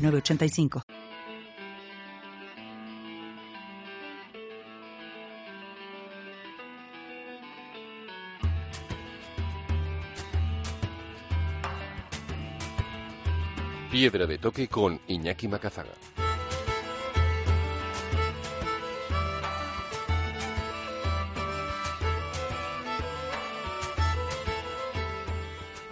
985. Piedra de toque con Iñaki Macazaga.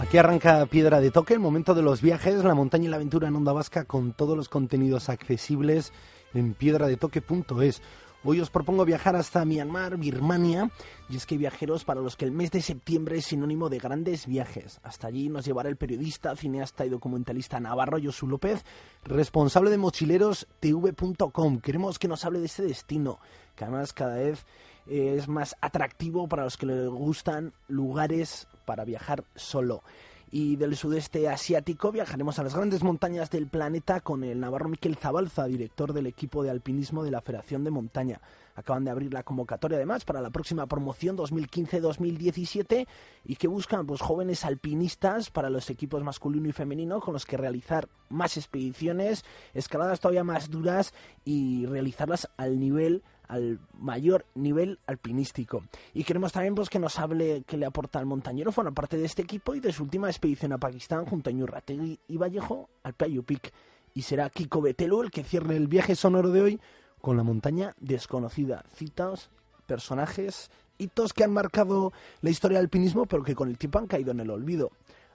Aquí arranca Piedra de Toque, el momento de los viajes, la montaña y la aventura en Onda Vasca con todos los contenidos accesibles en piedradetoque.es. Hoy os propongo viajar hasta Myanmar, Birmania, y es que hay viajeros para los que el mes de septiembre es sinónimo de grandes viajes. Hasta allí nos llevará el periodista, cineasta y documentalista Navarro Josu López, responsable de mochilerostv.com. Queremos que nos hable de este destino, que además cada vez es más atractivo para los que les gustan lugares para viajar solo. Y del sudeste asiático viajaremos a las grandes montañas del planeta con el navarro Miquel Zabalza, director del equipo de alpinismo de la Federación de Montaña. Acaban de abrir la convocatoria además para la próxima promoción 2015-2017 y que buscan pues, jóvenes alpinistas para los equipos masculino y femenino con los que realizar más expediciones, escaladas todavía más duras y realizarlas al nivel al mayor nivel alpinístico. Y queremos también pues, que nos hable que le aporta al montañero, bueno, parte de este equipo y de su última expedición a Pakistán junto a Ñurrategui y Vallejo al Peak. Y será Kiko Betelu el que cierre el viaje sonoro de hoy con la montaña desconocida. Citas, personajes, hitos que han marcado la historia del alpinismo, pero que con el tiempo han caído en el olvido.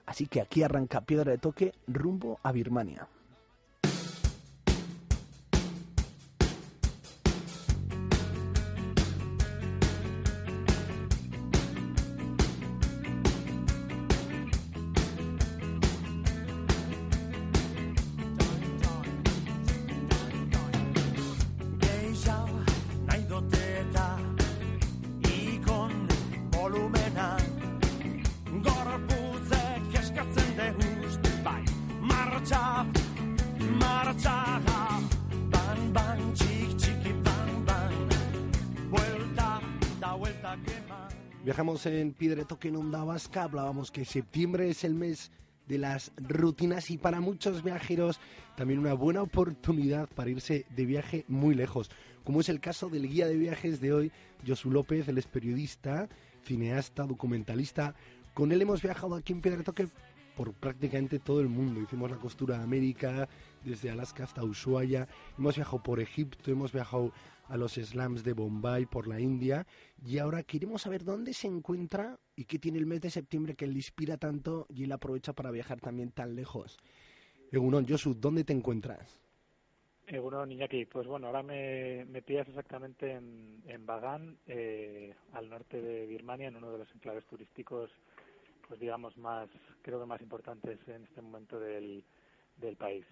Así que aquí arranca Piedra de Toque rumbo a Birmania. Viajamos en Toque en Onda Vasca, hablábamos que septiembre es el mes de las rutinas y para muchos viajeros también una buena oportunidad para irse de viaje muy lejos, como es el caso del guía de viajes de hoy, Josu López, él es periodista, cineasta, documentalista. Con él hemos viajado aquí en Toque por prácticamente todo el mundo. Hicimos la costura de América, desde Alaska hasta Ushuaia. Hemos viajado por Egipto, hemos viajado a los slams de Bombay por la India y ahora queremos saber dónde se encuentra y qué tiene el mes de septiembre que le inspira tanto y él aprovecha para viajar también tan lejos. Egunon, Josu, ¿dónde te encuentras? Egunon, Iñaki, pues bueno, ahora me, me pillas exactamente en, en Bagan, eh, al norte de Birmania, en uno de los enclaves turísticos, pues digamos, más, creo que más importantes en este momento del, del país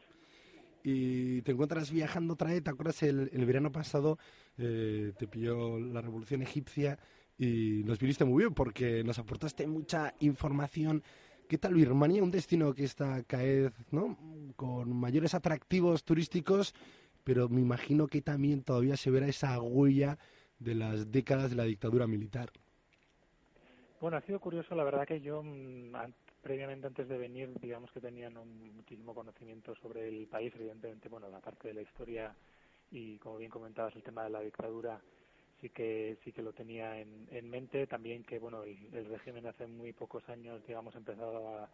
y te encuentras viajando otra vez. ¿Te acuerdas el, el verano pasado? Eh, te pilló la revolución egipcia y nos viniste muy bien porque nos aportaste mucha información. ¿Qué tal Birmania? Un destino que está cada ¿no? con mayores atractivos turísticos, pero me imagino que también todavía se verá esa huella de las décadas de la dictadura militar. Bueno, ha sido curioso, la verdad que yo mm, previamente antes de venir, digamos que tenían un, muchísimo conocimiento sobre el país, evidentemente, bueno, la parte de la historia y como bien comentabas el tema de la dictadura sí que sí que lo tenía en, en mente. También que bueno el, régimen hace muy pocos años digamos empezado a,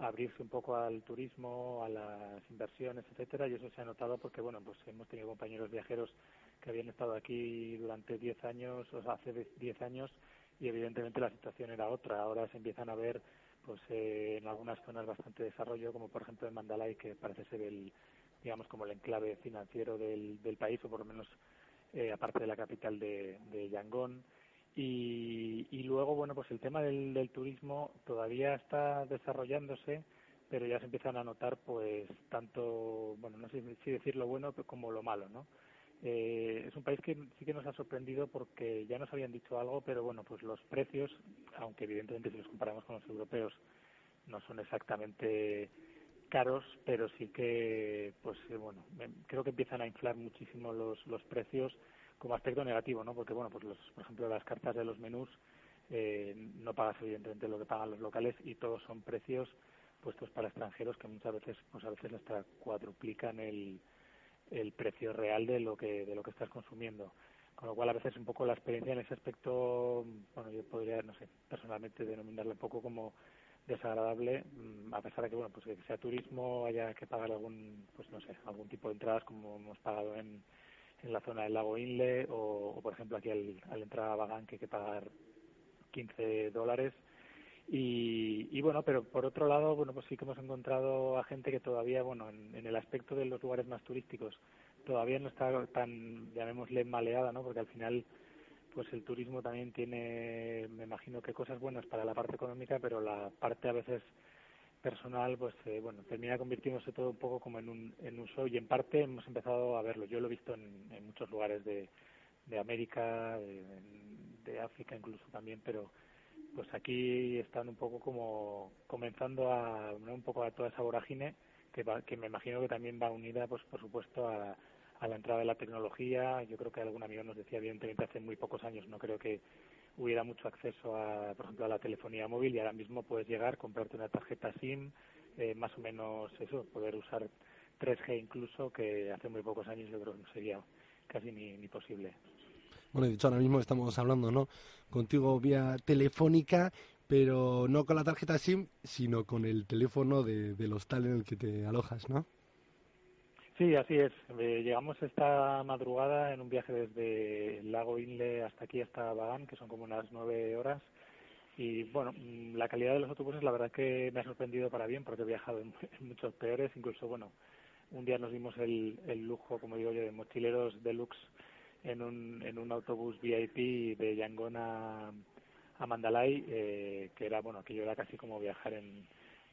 abrirse un poco al turismo a las inversiones etcétera y eso se ha notado porque bueno pues hemos tenido compañeros viajeros que habían estado aquí durante 10 años o sea, hace 10 años y evidentemente la situación era otra. Ahora se empiezan a ver pues eh, en algunas zonas bastante desarrollo, como por ejemplo en Mandalay, que parece ser el, digamos, como el enclave financiero del, del país, o por lo menos eh, aparte de la capital de, de Yangon. Y, y luego, bueno, pues el tema del, del turismo todavía está desarrollándose, pero ya se empiezan a notar pues tanto, bueno, no sé si decir lo bueno como lo malo, ¿no? Eh, es un país que sí que nos ha sorprendido porque ya nos habían dicho algo, pero bueno, pues los precios, aunque evidentemente si los comparamos con los europeos no son exactamente caros, pero sí que, pues eh, bueno, creo que empiezan a inflar muchísimo los, los precios como aspecto negativo, ¿no? Porque bueno, pues los, por ejemplo las cartas de los menús eh, no pagas evidentemente lo que pagan los locales y todos son precios puestos para extranjeros que muchas veces, pues a veces hasta cuadruplican el, el precio real de lo que de lo que estás consumiendo. Con lo cual a veces un poco la experiencia en ese aspecto bueno yo podría no sé personalmente denominarle un poco como desagradable mm, a pesar de que bueno pues que sea turismo haya que pagar algún pues no sé algún tipo de entradas como hemos pagado en, en la zona del lago Inle o, por ejemplo aquí al, al entrar a Bagán que hay que pagar 15 dólares y, y, bueno, pero por otro lado, bueno, pues sí que hemos encontrado a gente que todavía, bueno, en, el aspecto de los lugares más turísticos, todavía no está tan, llamémosle, maleada, ¿no? Porque al final, pues el turismo también tiene, me imagino que cosas buenas para la parte económica, pero la parte a veces personal, pues eh, bueno, termina convirtiéndose todo un poco como en un, en un show y en parte hemos empezado a verlo. Yo lo he visto en, en muchos lugares de, de América, de África incluso también, pero pues aquí están un poco como comenzando a un poco a toda esa vorágine que, que me imagino que también va unida pues por supuesto a, a la entrada de la tecnología. Yo creo que algún amigo nos decía evidentemente hace muy pocos años no creo que hubiera mucho acceso a por ejemplo a la telefonía móvil y ahora mismo puedes llegar comprarte una tarjeta SIM eh, más o menos eso poder usar 3G incluso que hace muy pocos años yo creo que no sería casi ni posible bueno, de hecho ahora mismo estamos hablando, ¿no? Contigo vía telefónica, pero no con la tarjeta SIM, sino con el teléfono de, del hostal en el que te alojas, ¿no? Sí, así es. Eh, llegamos esta madrugada en un viaje desde el lago Inle hasta aquí, hasta Bagán, que son como unas nueve horas. Y bueno, mm, la calidad de los autobuses la verdad que me ha sorprendido para bien, porque he viajado en, muchos peores. Incluso, bueno, un día nos dimos el, el lujo, como digo yo, de mochileros deluxe en un, en un autobús VIP de Yangon a, Mandalay, eh, que era, bueno, aquello era casi como viajar en,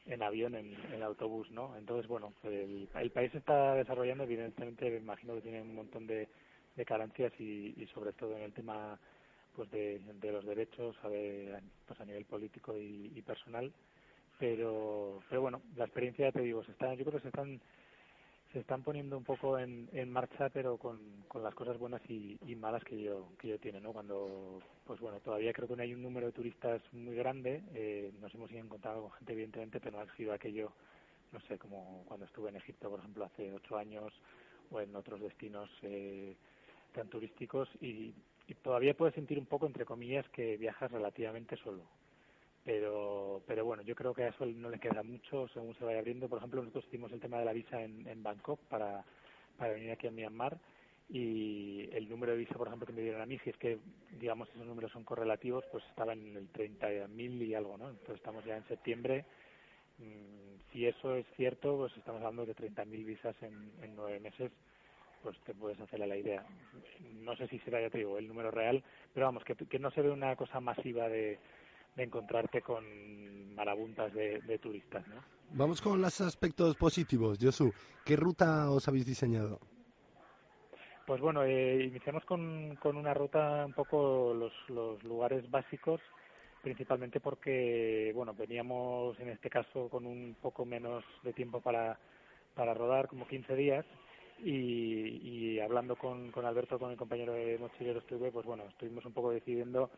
en avión, en, en autobús, ¿no? Entonces, bueno, el, el país está desarrollando, evidentemente, me imagino que tiene un montón de, de carencias y, y sobre todo en el tema pues de, de los derechos a pues a nivel político y, personal pero pero bueno la experiencia te digo se está yo creo que se están se están poniendo un poco en, en marcha, pero con, con las cosas buenas y, y malas que yo que yo tiene, ¿no? Cuando, pues bueno, todavía creo que no hay un número de turistas muy grande. Eh, nos hemos ido encontrando con gente, evidentemente, pero no ha sido aquello, no sé, como cuando estuve en Egipto, por ejemplo, hace ocho años, o en otros destinos eh, tan turísticos. Y, y todavía puedes sentir un poco, entre comillas, que viajas relativamente solo pero pero bueno yo creo que a eso no le queda mucho según se vaya abriendo. Por ejemplo nosotros hicimos el tema de la visa en, en Bangkok para para venir aquí a Myanmar. Y el número de visa por ejemplo que me dieron a mí si es que digamos esos números son correlativos pues estaba en el 30.000 y algo no entonces estamos ya en septiembre. Mm, si eso es cierto pues estamos hablando de 30.000 visas en, en nueve meses pues te puedes hacer la idea. No sé si será, ya te digo, el número real, pero vamos, que, que no se ve una cosa masiva de, de encontrarte con marabuntas de, de turistas. ¿no? Vamos con los aspectos positivos, Josu. ¿Qué ruta os habéis diseñado? Pues bueno, eh, iniciamos con, con una ruta un poco los, los lugares básicos, principalmente porque, bueno, veníamos en este caso con un poco menos de tiempo para, para rodar, como 15 días, y, y hablando con, con Alberto, con el compañero de Mochileros TV, pues bueno, estuvimos un poco decidiendo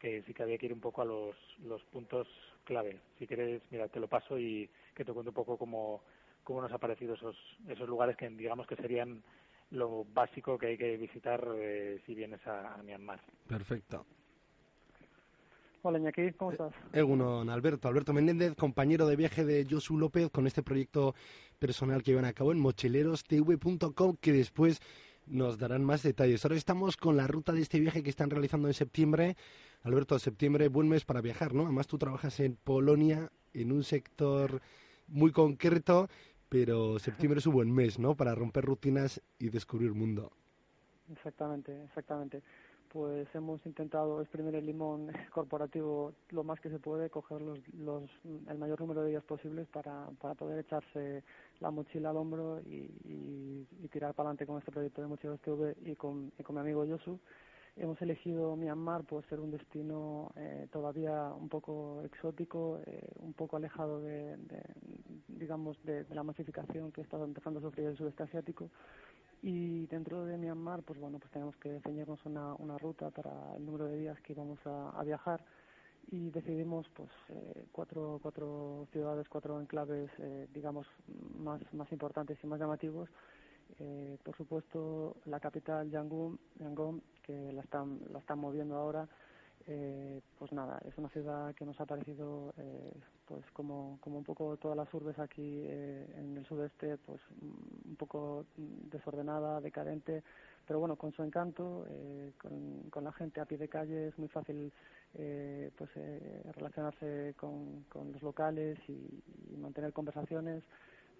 que sí que había que ir un poco a los, los puntos clave. Si quieres, mira, te lo paso y que te cuento un poco cómo, cómo nos ha parecido esos, esos lugares que digamos que serían lo básico que hay que visitar eh, si vienes a, a, Myanmar. Perfecto. Hola Iñaki, ¿cómo estás? Eh, Egunon, Alberto. Alberto Menéndez, compañero de viaje de Josu López con este proyecto personal que llevan a cabo en mochilerostv.com que después nos darán más detalles. Ahora estamos con la ruta de este viaje que están realizando en septiembre. Alberto, septiembre, buen mes para viajar, ¿no? Además tú trabajas en Polonia, en un sector muy concreto, pero septiembre es un buen mes, ¿no? Para romper rutinas y descubrir mundo. Exactamente, exactamente. Pues hemos intentado exprimir el limón corporativo lo más que se puede, coger los, los, el mayor número de días posibles para, para poder echarse la mochila al hombro y, y, tirar para adelante con este proyecto de Mochilas TV y con, y con mi amigo Yosu. Hemos elegido Myanmar por ser un destino eh, todavía un poco exótico, eh, un poco alejado de, de digamos, de, de, la masificación que está empezando a sufrir el sudeste asiático y dentro de Myanmar pues bueno pues tenemos que ceñirnos una, una ruta para el número de días que íbamos a, a viajar. Y decidimos pues eh, cuatro cuatro ciudades cuatro enclaves eh, digamos más más importantes y más llamativos. Eh, por supuesto la capital Yangon Yangon que la están la están moviendo ahora. Eh, pues nada, es una ciudad que nos ha parecido eh, pues como, como un poco todas las urbes aquí eh, en el sudeste, pues un poco desordenada, decadente, pero bueno, con su encanto, eh, con, la gente a pie de calle es muy fácil eh, pues eh, relacionarse con, con los locales y, mantener conversaciones.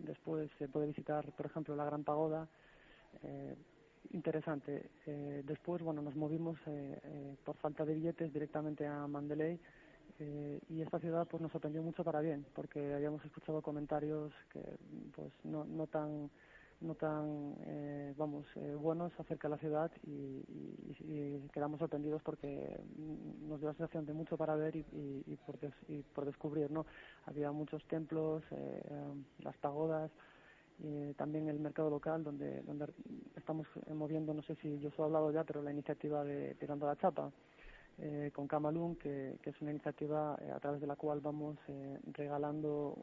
Después se puede visitar, por ejemplo, la Gran Pagoda. Eh, interesante. Eh, después, bueno, nos movimos por falta de billetes directamente a Mandalay eh, y esta ciudad pues nos sorprendió mucho para bien, porque habíamos escuchado comentarios que pues no, no tan no tan eh, vamos eh, buenos acerca de la ciudad y, y, y, quedamos sorprendidos porque nos dio la sensación de mucho para ver y, y, y, por, des, y por descubrir no había muchos templos eh, las pagodas eh, también el mercado local donde donde estamos moviendo no sé si yo os he hablado ya pero la iniciativa de tirando la chapa eh, con Camalún que, que es una iniciativa eh, a través de la cual vamos eh, regalando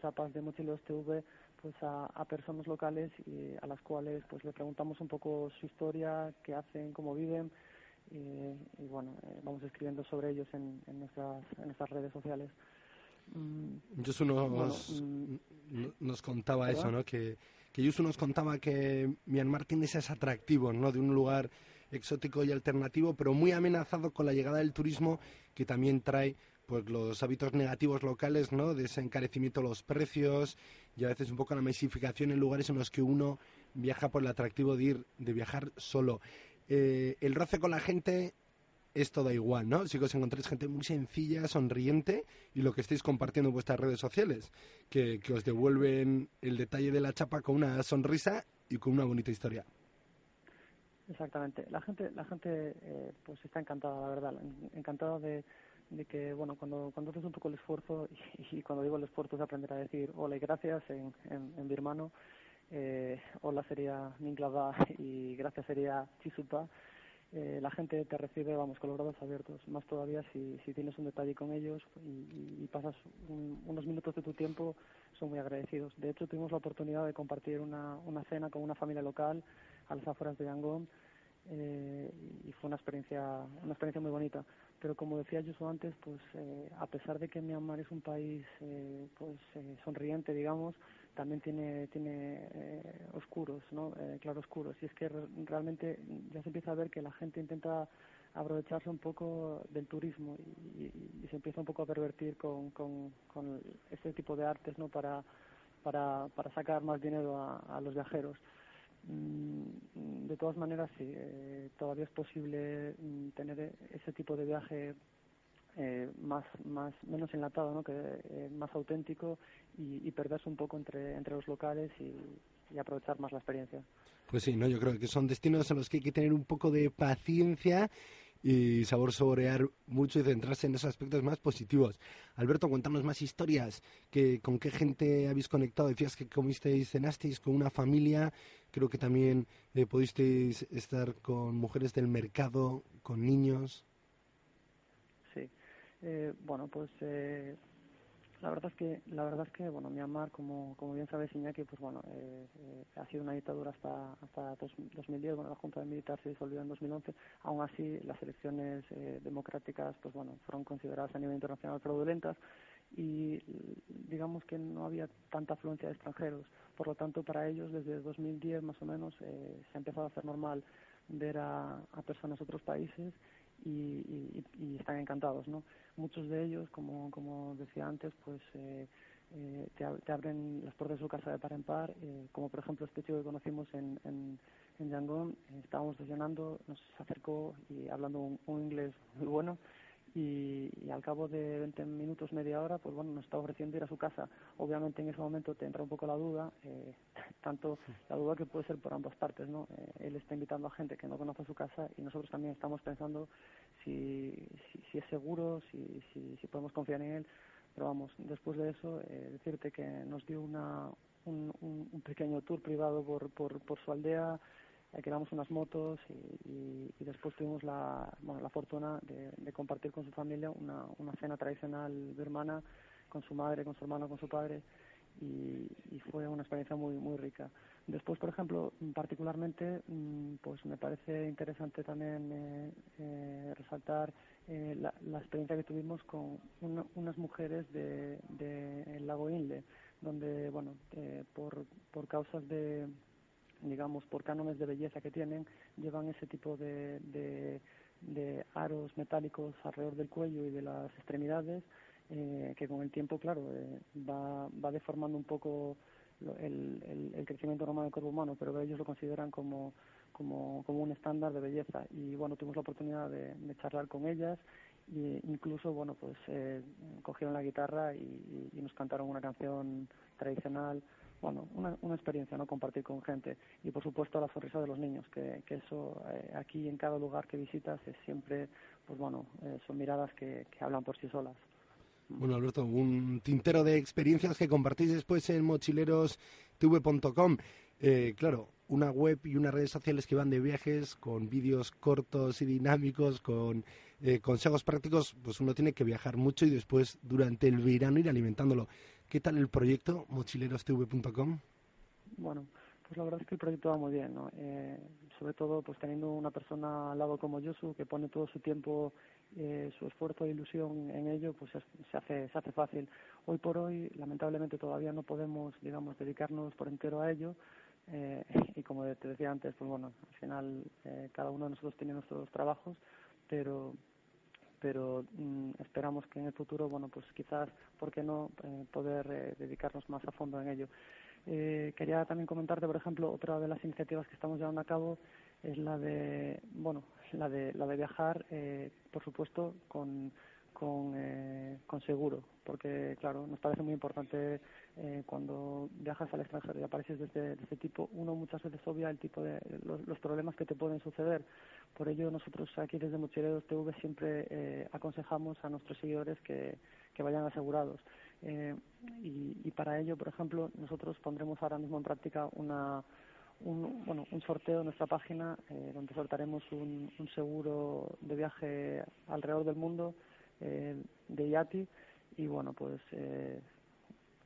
chapas de mochilos TV pues a, a personas locales y a las cuales pues le preguntamos un poco su historia qué hacen cómo viven y, y bueno eh, vamos escribiendo sobre ellos en, en nuestras en nuestras redes sociales Yusu nos, bueno, mm, nos contaba ¿verdad? eso, ¿no? Que, que Yusu nos contaba que Myanmar tiene ese atractivo, ¿no? De un lugar exótico y alternativo, pero muy amenazado con la llegada del turismo que también trae pues los hábitos negativos locales, ¿no? De ese encarecimiento de los precios y a veces un poco la masificación en lugares en los que uno viaja por el atractivo de ir, de viajar solo. Eh, el roce con la gente es todo igual, ¿no? Si os encontráis gente muy sencilla, sonriente y lo que estáis compartiendo en vuestras redes sociales, que, que os devuelven el detalle de la chapa con una sonrisa y con una bonita historia. Exactamente. La gente, la gente, eh, pues está encantada, la verdad, encantada de, que, bueno, cuando, cuando haces un poco el esfuerzo y, cuando digo el esfuerzo es aprender a decir hola y gracias en, en, en birmano, eh, hola sería Minglava y gracias sería Chisupa eh, la gente te recibe, vamos, con los brazos abiertos. Más todavía si, si tienes un detalle con ellos y, y pasas un, unos minutos de tu tiempo, son muy agradecidos. De hecho, tuvimos la oportunidad de compartir una, una cena con una familia local a las afueras de Yangon eh, y fue una experiencia, una experiencia muy bonita. Pero como decía yo antes, pues eh, a pesar de que Myanmar es un país eh, pues eh, sonriente, digamos, también tiene tiene eh, oscuros, ¿no? Eh, claroscuros. Y es que re realmente ya se empieza a ver que la gente intenta aprovecharse un poco del turismo y, se empieza un poco a pervertir con, con, ese tipo de artes, ¿no? Para para, para sacar más dinero a los viajeros. Mm, de todas maneras, sí, eh, todavía es posible mm, tener ese tipo de viaje eh, más, más, menos enlatado, ¿no? que eh, más auténtico y, perderse un poco entre, entre los locales y, y aprovechar más la experiencia. Pues sí, no, yo creo que son destinos en los que hay que tener un poco de paciencia y saber saborear mucho y centrarse en esos aspectos más positivos. Alberto, cuéntanos más historias. Que, ¿Con qué gente habéis conectado? Decías que comisteis, cenasteis con una familia. Creo que también eh, pudisteis estar con mujeres del mercado, con niños. Sí. Eh, bueno, pues eh, la verdad es que la verdad es que bueno Myanmar como como bien sabes Iñaki pues bueno eh, eh, ha sido una dictadura hasta hasta dos, 2010 bueno la junta militar se disolvió en 2011 aún así las elecciones eh, democráticas pues bueno fueron consideradas a nivel internacional fraudulentas y digamos que no había tanta afluencia de extranjeros. Por lo tanto para ellos desde 2010 más o menos eh, se ha empezado a hacer normal ver a personas de otros países y, y, y están encantados, ¿no? Muchos de ellos, como, como decía antes, pues eh, eh, te, abren las puertas de su casa de par en par, eh, como por ejemplo este chico que conocimos en, en, en Yangon, estábamos desayunando, nos acercó y hablando un, inglés muy bueno y, al cabo de 20 minutos, media hora, pues bueno, nos está ofreciendo ir a su casa. Obviamente en ese momento te entra un poco la duda, eh, tanto la duda que puede ser por ambas partes, ¿no? él está invitando a gente que no conoce su casa y nosotros también estamos pensando si, si, es seguro, si, si, si podemos confiar en él pero vamos, después de eso, eh, decirte que nos dio una, un, un, pequeño tour privado por, por, por su aldea, alquilamos unas motos y, después tuvimos la, bueno, la fortuna de, de, compartir con su familia una, una cena tradicional birmana con su madre, con su hermano, con su padre y, y, fue una experiencia muy muy rica. Después, por ejemplo, particularmente, mm, pues me parece interesante también eh, eh, resaltar eh, la, experiencia que tuvimos con unas mujeres del de, lago Inle, donde, bueno, eh, por, por causas de, digamos, por cánones de belleza que tienen, llevan ese tipo de, de, de aros metálicos alrededor del cuello y de las extremidades, eh, que con el tiempo, claro, eh, va, va deformando un poco el, el, el, crecimiento normal del cuerpo humano, pero ellos lo consideran como, como, como un estándar de belleza. Y bueno, tuvimos la oportunidad de, de charlar con ellas e incluso, bueno, pues eh, cogieron la guitarra y, y, nos cantaron una canción tradicional. Bueno, una, una experiencia, ¿no? Compartir con gente. Y por supuesto la sonrisa de los niños, que, que eso eh, aquí en cada lugar que visitas es siempre, pues bueno, eh, son miradas que, hablan por sí solas. Bueno, Alberto, un tintero de experiencias que compartís después en mochilerostv.com. Eh, claro, una web y unas redes sociales que van de viajes con vídeos cortos y dinámicos, con eh, consejos prácticos, pues uno tiene que viajar mucho y después durante el verano ir alimentándolo. ¿Qué tal el proyecto mochilerostv.com? Bueno, pues la verdad es que el proyecto va muy bien, ¿no? Eh, sobre todo, pues teniendo una persona al lado como Yosu que pone todo su tiempo, eh, su esfuerzo e ilusión en ello, pues es, se hace se hace fácil. Hoy por hoy, lamentablemente, todavía no podemos, digamos, dedicarnos por entero a ello. Eh, y como te decía antes, pues bueno, al final eh, cada uno de nosotros tiene nuestros trabajos, pero pero mm, esperamos que en el futuro, bueno, pues quizás, ¿por qué no?, eh, poder eh, dedicarnos más a fondo en ello. Eh, quería también comentarte, por ejemplo, otra de las iniciativas que estamos llevando a cabo es la de, bueno, la de, la de viajar, eh, por supuesto, con, con, eh, con seguro, porque, claro, nos parece muy importante eh, cuando viajas al extranjero y apareces de este, tipo, uno muchas veces obvia el tipo de los, los, problemas que te pueden suceder. Por ello, nosotros aquí desde Mochileros TV siempre eh, aconsejamos a nuestros seguidores que, que vayan asegurados. Eh, y, y para ello, por ejemplo, nosotros pondremos ahora mismo en práctica una, un, bueno, un sorteo en nuestra página eh, donde sortaremos un, un seguro de viaje alrededor del mundo eh, de IATI y bueno, pues eh,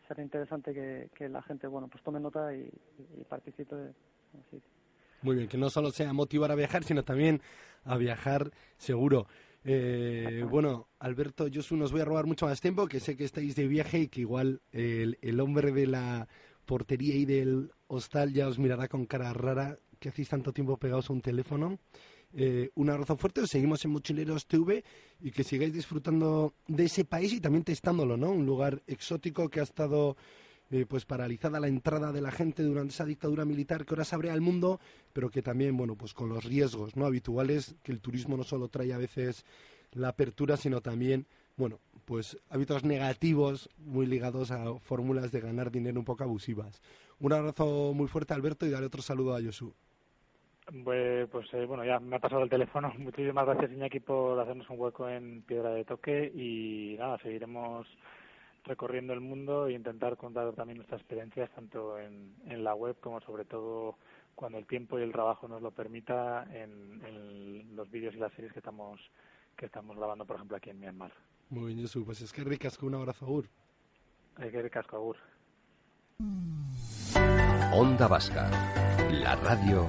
será interesante que, que la gente bueno pues tome nota y, y participe. Muy bien, que no solo sea motivar a viajar, sino también a viajar seguro. Eh, bueno, Alberto, yo os voy a robar mucho más tiempo, que sé que estáis de viaje y que igual el, el hombre de la portería y del hostal ya os mirará con cara rara que hacéis tanto tiempo pegados a un teléfono. Eh, un abrazo fuerte, os seguimos en Mochileros TV y que sigáis disfrutando de ese país y también testándolo, ¿no? Un lugar exótico que ha estado eh, pues paralizada la entrada de la gente durante esa dictadura militar que ahora se abre al mundo, pero que también, bueno, pues con los riesgos no habituales que el turismo no solo trae a veces la apertura, sino también, bueno, pues hábitos negativos muy ligados a fórmulas de ganar dinero un poco abusivas. Un abrazo muy fuerte, Alberto, y daré otro saludo a Josu. Pues, pues eh, bueno, ya me ha pasado el teléfono. Muchísimas gracias, Iñaki, por hacernos un hueco en Piedra de Toque y nada, seguiremos recorriendo el mundo e intentar contar también nuestras experiencias tanto en, en la web como sobre todo cuando el tiempo y el trabajo nos lo permita en, en los vídeos y las series que estamos que estamos grabando por ejemplo aquí en Myanmar. Muy bien, Josu, pues es que ricasco, un abrazo, Agur. Es que ricasco, Agur. Onda Vasca, la radio